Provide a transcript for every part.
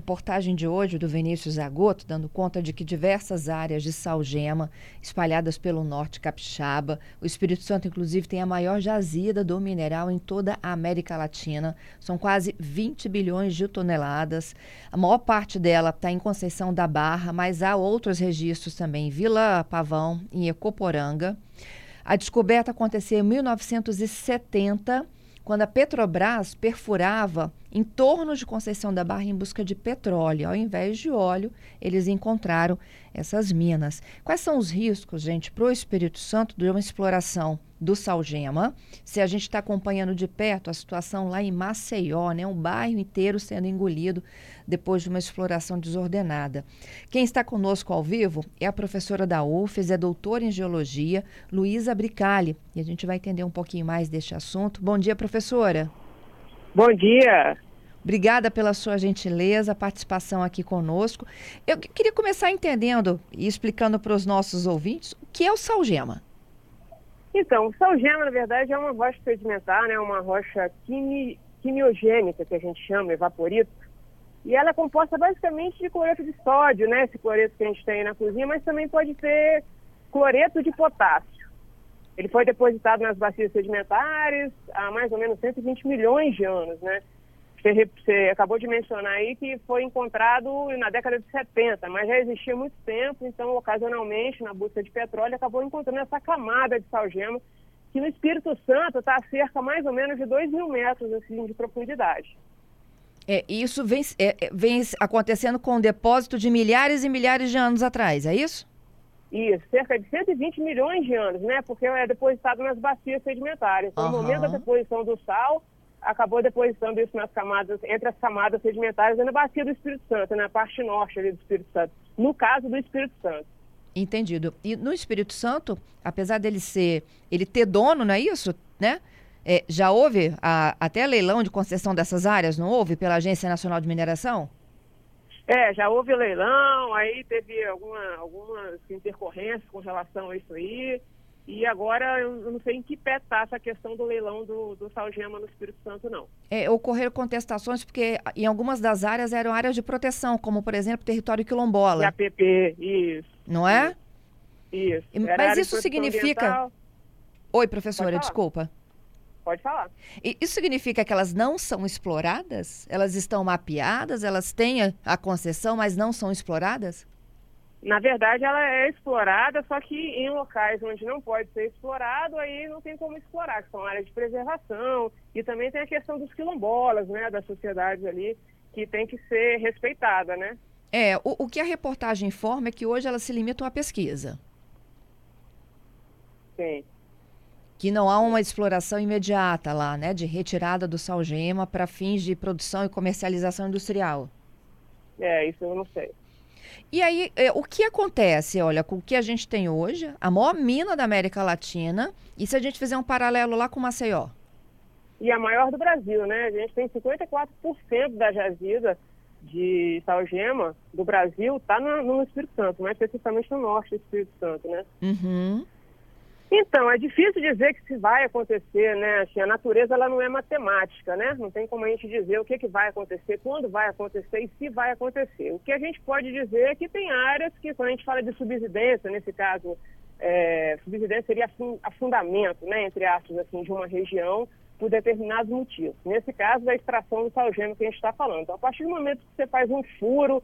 Reportagem de hoje do Vinícius Agoto, dando conta de que diversas áreas de salgema, espalhadas pelo norte capixaba, o Espírito Santo, inclusive, tem a maior jazida do mineral em toda a América Latina. São quase 20 bilhões de toneladas. A maior parte dela está em Conceição da Barra, mas há outros registros também em Vila Pavão, em Ecoporanga. A descoberta aconteceu em 1970 quando a Petrobras perfurava em torno de Conceição da Barra em busca de petróleo. Ao invés de óleo, eles encontraram essas minas. Quais são os riscos, gente, para o Espírito Santo de uma exploração do Salgema? Se a gente está acompanhando de perto a situação lá em Maceió, né, um bairro inteiro sendo engolido depois de uma exploração desordenada. Quem está conosco ao vivo é a professora da UFES, é doutora em geologia, Luísa Bricali, e a gente vai entender um pouquinho mais deste assunto. Bom dia, professora. Bom dia. Obrigada pela sua gentileza, participação aqui conosco. Eu queria começar entendendo e explicando para os nossos ouvintes o que é o salgema. Então, o salgema, na verdade, é uma rocha sedimentar, né, uma rocha quimi, quimiogênica, que a gente chama, evaporito. E ela é composta basicamente de cloreto de sódio, né, esse cloreto que a gente tem na cozinha, mas também pode ter cloreto de potássio. Ele foi depositado nas bacias sedimentares há mais ou menos 120 milhões de anos, né? Você, você, acabou de mencionar aí que foi encontrado na década de 70, mas já existia há muito tempo, então, ocasionalmente, na busca de petróleo, acabou encontrando essa camada de salgema, que no Espírito Santo está a cerca mais ou menos de 2 mil metros assim, de profundidade. É, isso vem, é, é, vem acontecendo com um depósito de milhares e milhares de anos atrás, é isso? Isso, cerca de 120 milhões de anos, né? Porque é depositado nas bacias sedimentares. Então, uhum. No momento da deposição do sal, acabou depositando isso nas camadas, entre as camadas sedimentares na bacia do Espírito Santo, na parte norte ali do Espírito Santo. No caso do Espírito Santo. Entendido. E no Espírito Santo, apesar dele ser, ele ter dono, não é isso, né? É, já houve a, até leilão de concessão dessas áreas, não houve, pela Agência Nacional de Mineração? É, já houve leilão, aí teve alguma, algumas intercorrências com relação a isso aí. E agora eu não sei em que pé está essa questão do leilão do, do Salgema no Espírito Santo, não. É, ocorreram contestações porque em algumas das áreas eram áreas de proteção, como por exemplo território quilombola. E APP, isso. Não é? Isso. Mas isso significa. Ambiental. Oi, professora, desculpa. Pode falar. E isso significa que elas não são exploradas? Elas estão mapeadas, elas têm a concessão, mas não são exploradas? Na verdade, ela é explorada, só que em locais onde não pode ser explorado, aí não tem como explorar, que são áreas de preservação, e também tem a questão dos quilombolas, né, das sociedades ali, que tem que ser respeitada, né? É, o, o que a reportagem informa é que hoje elas se limitam à pesquisa. Sim. Que não há uma exploração imediata lá, né, de retirada do salgema para fins de produção e comercialização industrial. É, isso eu não sei. E aí, é, o que acontece, olha, com o que a gente tem hoje, a maior mina da América Latina, e se a gente fizer um paralelo lá com Maceió? E a maior do Brasil, né? A gente tem 54% da jazida de salgema do Brasil está no, no Espírito Santo, mais especificamente no norte do Espírito Santo, né? Uhum. Então, é difícil dizer que se vai acontecer, né? Assim, a natureza ela não é matemática, né? Não tem como a gente dizer o que, que vai acontecer, quando vai acontecer e se vai acontecer. O que a gente pode dizer é que tem áreas que, quando a gente fala de subsidência, nesse caso, é, subsidência seria afundamento, né? Entre aspas, assim, de uma região por determinados motivos. Nesse caso, da extração do salgema que a gente está falando. Então, a partir do momento que você faz um furo,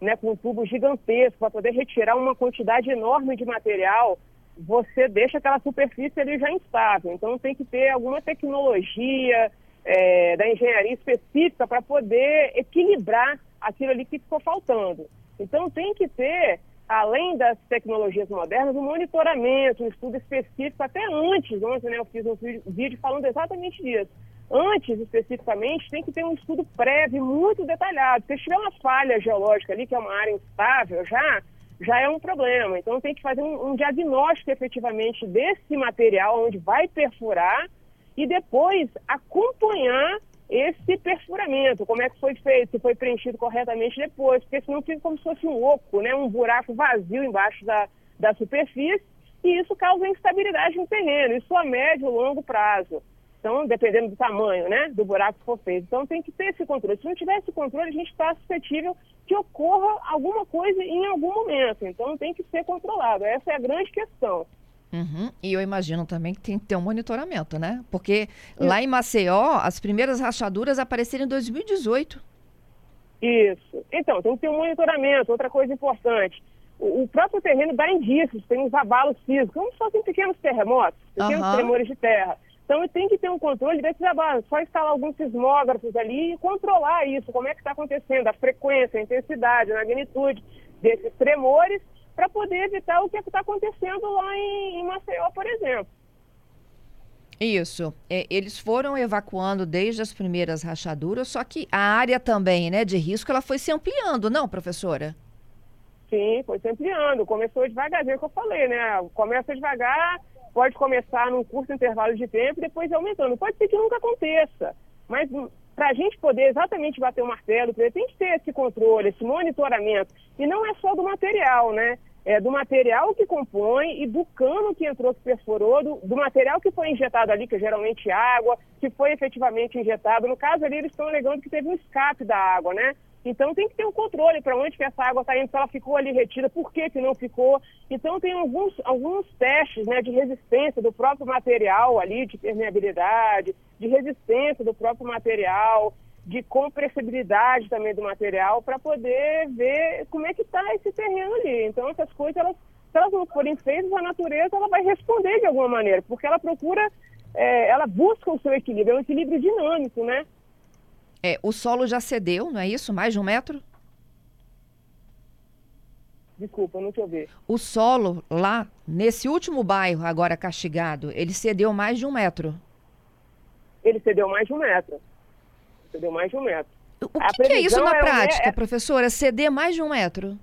né, com um tubo gigantesco para poder retirar uma quantidade enorme de material você deixa aquela superfície ali já instável. Então tem que ter alguma tecnologia é, da engenharia específica para poder equilibrar aquilo ali que ficou faltando. Então tem que ter, além das tecnologias modernas, um monitoramento, um estudo específico, até antes, ontem né, eu fiz um vídeo falando exatamente disso. Antes, especificamente, tem que ter um estudo prévio muito detalhado. Se tiver uma falha geológica ali, que é uma área instável já, já é um problema. Então tem que fazer um, um diagnóstico efetivamente desse material onde vai perfurar e depois acompanhar esse perfuramento, como é que foi feito, se foi preenchido corretamente depois, porque senão fica como se fosse um oco, né, um buraco vazio embaixo da, da superfície, e isso causa instabilidade no terreno, isso a médio e longo prazo. Então, dependendo do tamanho, né, do buraco que for feito. Então, tem que ter esse controle. Se não tiver esse controle, a gente está suscetível que ocorra alguma coisa em algum momento. Então, tem que ser controlado. Essa é a grande questão. Uhum. E eu imagino também que tem que ter um monitoramento, né? Porque lá em Maceió, as primeiras rachaduras apareceram em 2018. Isso. Então, tem que ter um monitoramento. Outra coisa importante, o, o próprio terreno dá indícios, tem uns abalos físicos, como se fossem pequenos terremotos, pequenos uhum. tremores de terra. Então, tem que ter um controle desses abalos. Só instalar alguns sismógrafos ali e controlar isso, como é que está acontecendo, a frequência, a intensidade, a magnitude desses tremores, para poder evitar o que está acontecendo lá em, em Maceió, por exemplo. Isso. É, eles foram evacuando desde as primeiras rachaduras, só que a área também, né, de risco, ela foi se ampliando, não, professora? Sim, foi se ampliando. Começou devagarzinho, que eu falei, né? Começa devagar, pode começar num curto intervalo de tempo e depois aumentando. Pode ser que nunca aconteça, mas para a gente poder exatamente bater o martelo, tem que ter esse controle, esse monitoramento. E não é só do material, né? É do material que compõe e do cano que entrou, que perforou, do, do material que foi injetado ali, que é geralmente água, que foi efetivamente injetado. No caso ali, eles estão alegando que teve um escape da água, né? Então tem que ter um controle para onde que essa água está indo, se ela ficou ali retida, por que, que não ficou. Então tem alguns, alguns testes né, de resistência do próprio material ali, de permeabilidade, de resistência do próprio material, de compressibilidade também do material, para poder ver como é que está esse terreno ali. Então essas coisas, elas, se elas não forem feitas, a natureza ela vai responder de alguma maneira, porque ela procura, é, ela busca o seu equilíbrio, é um equilíbrio dinâmico, né? É, o solo já cedeu, não é isso? Mais de um metro? Desculpa, não te ouvi. O solo lá, nesse último bairro agora castigado, ele cedeu mais de um metro. Ele cedeu mais de um metro. Cedeu mais de um metro. O que, que é isso na é prática, um... professora? Ceder mais de um metro?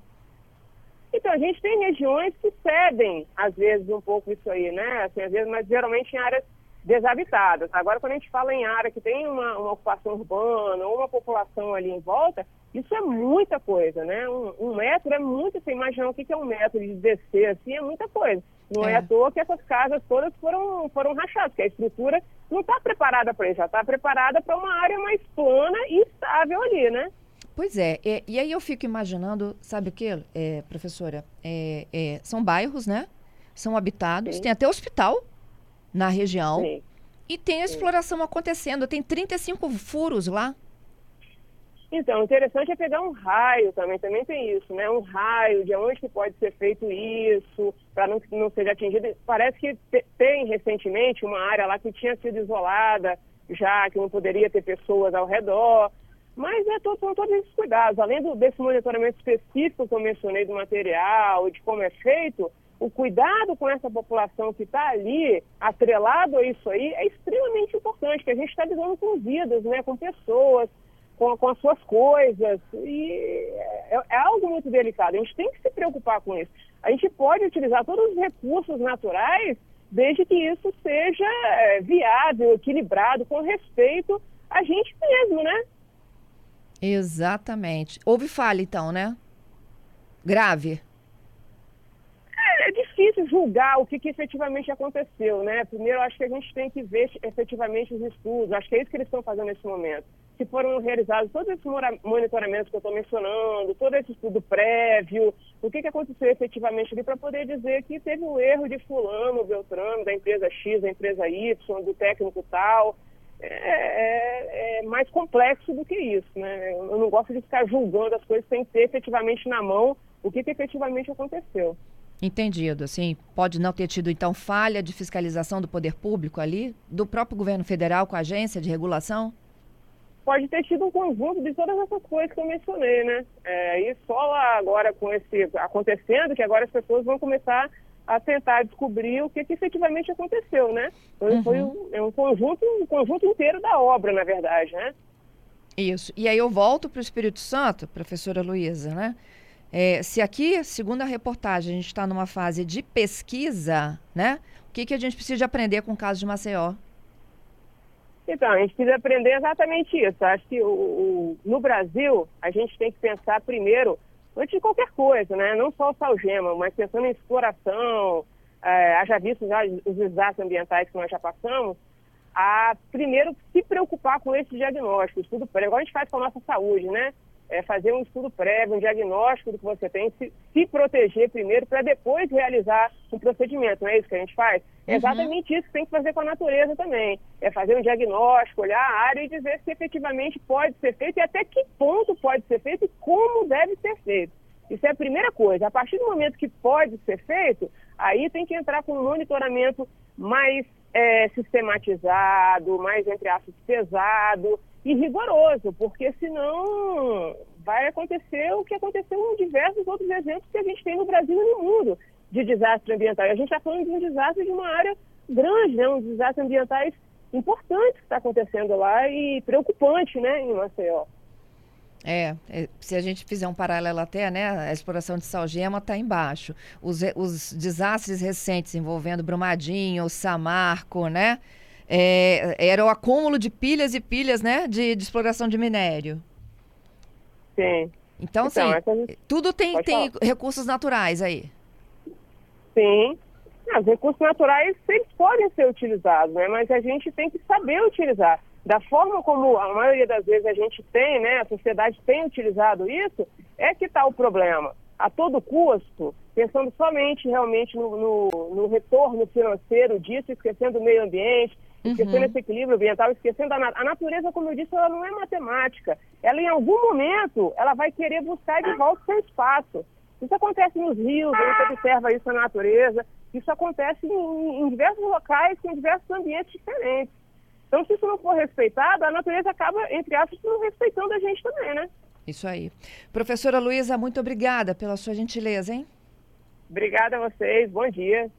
Então, a gente tem regiões que cedem, às vezes, um pouco isso aí, né? Assim, às vezes, mas geralmente em áreas desabitadas. Agora, quando a gente fala em área que tem uma, uma ocupação urbana ou uma população ali em volta, isso é muita coisa, né? Um, um metro é muito, você imagina o que é um metro de descer assim, é muita coisa. Não é, é à toa que essas casas todas foram, foram rachadas, porque a estrutura não está preparada para isso, já está preparada para uma área mais plana e estável ali, né? Pois é, e, e aí eu fico imaginando, sabe o que, é, professora? É, é, são bairros, né? São habitados, Sim. tem até hospital na região. Sim. E tem a exploração Sim. acontecendo, tem 35 furos lá. Então, interessante é pegar um raio também, também tem isso, né? Um raio de onde que pode ser feito isso, para não, não seja atingido. Parece que tem recentemente uma área lá que tinha sido isolada, já que não poderia ter pessoas ao redor. Mas é, todo, são todos esses cuidados. Além do, desse monitoramento específico que eu mencionei do material, de como é feito, o cuidado com essa população que está ali, atrelado a isso aí, é extremamente importante, que a gente está lidando com vidas, né, com pessoas, com, com as suas coisas, e é, é, algo muito delicado. A gente tem que se preocupar com isso. A gente pode utilizar todos os recursos naturais, desde que isso seja é, viável, equilibrado, com respeito a gente mesmo, né? Exatamente. Houve falha, então, né? Grave difícil julgar o que, que, efetivamente aconteceu, né? Primeiro, acho que a gente tem que ver efetivamente os estudos, acho que é isso que eles estão fazendo nesse momento. Se foram realizados todos esses monitoramentos que eu estou mencionando, todo esse estudo prévio, o que, que aconteceu efetivamente ali para poder dizer que teve um erro de fulano, Beltrano, da empresa X, da empresa Y, do técnico tal. É, é, é, mais complexo do que isso, né? Eu não gosto de ficar julgando as coisas sem ter efetivamente na mão o que, que efetivamente aconteceu. Entendido. Assim, pode não ter tido, então, falha de fiscalização do poder público ali, do próprio governo federal com a agência de regulação? Pode ter tido um conjunto de todas essas coisas que eu mencionei, né? É, e só lá agora com esse acontecendo, que agora as pessoas vão começar a tentar descobrir o que, que efetivamente aconteceu, né? Então, uhum. foi um, é um conjunto, um conjunto inteiro da obra, na verdade, né? Isso. E aí eu volto para o Espírito Santo, professora Luísa, né? É, se aqui, segundo a reportagem, a gente está numa fase de pesquisa, né? O que, que a gente precisa aprender com o caso de Maceió? Então, a gente precisa aprender exatamente isso. Acho que o, o, no Brasil, a gente tem que pensar primeiro, antes de qualquer coisa, né? Não só o salgema, mas pensando em exploração, é, haja visto já os desastres ambientais que nós já passamos, a, primeiro, se preocupar com esse diagnóstico, estudo prévio, igual a gente faz com a nossa saúde, né? É fazer um estudo prévio, um diagnóstico do que você tem, se, se proteger primeiro para depois realizar um procedimento, não é isso que a gente faz? É uhum. exatamente isso que tem que fazer com a natureza também. É fazer um diagnóstico, olhar a área e dizer se efetivamente pode ser feito e até que ponto pode ser feito e como deve ser feito. Isso é a primeira coisa. A partir do momento que pode ser feito, aí tem que entrar com um monitoramento mais é, sistematizado, mais, entre aspas, pesado e rigoroso, porque senão vai acontecer o que aconteceu em diversos outros exemplos que a gente tem no Brasil e no mundo de desastre ambiental. E a gente está falando de um desastre de uma área grande, né? um desastre ambientais importante que está acontecendo lá e preocupante né, em Maceió. É, é, se a gente fizer um paralelo até, né, a exploração de salgema está embaixo. Os, os desastres recentes envolvendo Brumadinho, Samarco, né, é, era o acúmulo de pilhas e pilhas, né, de, de exploração de minério. Sim. Então, então assim, tudo tem, tem recursos naturais aí. Sim. Não, os recursos naturais, eles podem ser utilizados, né, mas a gente tem que saber utilizar da forma como a maioria das vezes a gente tem, né, a sociedade tem utilizado isso, é que está o problema. A todo custo, pensando somente realmente no, no, no retorno financeiro disso, esquecendo o meio ambiente, esquecendo uhum. esse equilíbrio ambiental, esquecendo a, a natureza, como eu disse, ela não é matemática. Ela, em algum momento, ela vai querer buscar de volta seu espaço. Isso acontece nos rios, a gente observa isso na natureza, isso acontece em, em diversos locais, em diversos ambientes diferentes. Então, se isso não for respeitado, a natureza acaba, entre aspas, não respeitando a gente também, né? Isso aí. Professora Luísa, muito obrigada pela sua gentileza, hein? Obrigada a vocês, bom dia.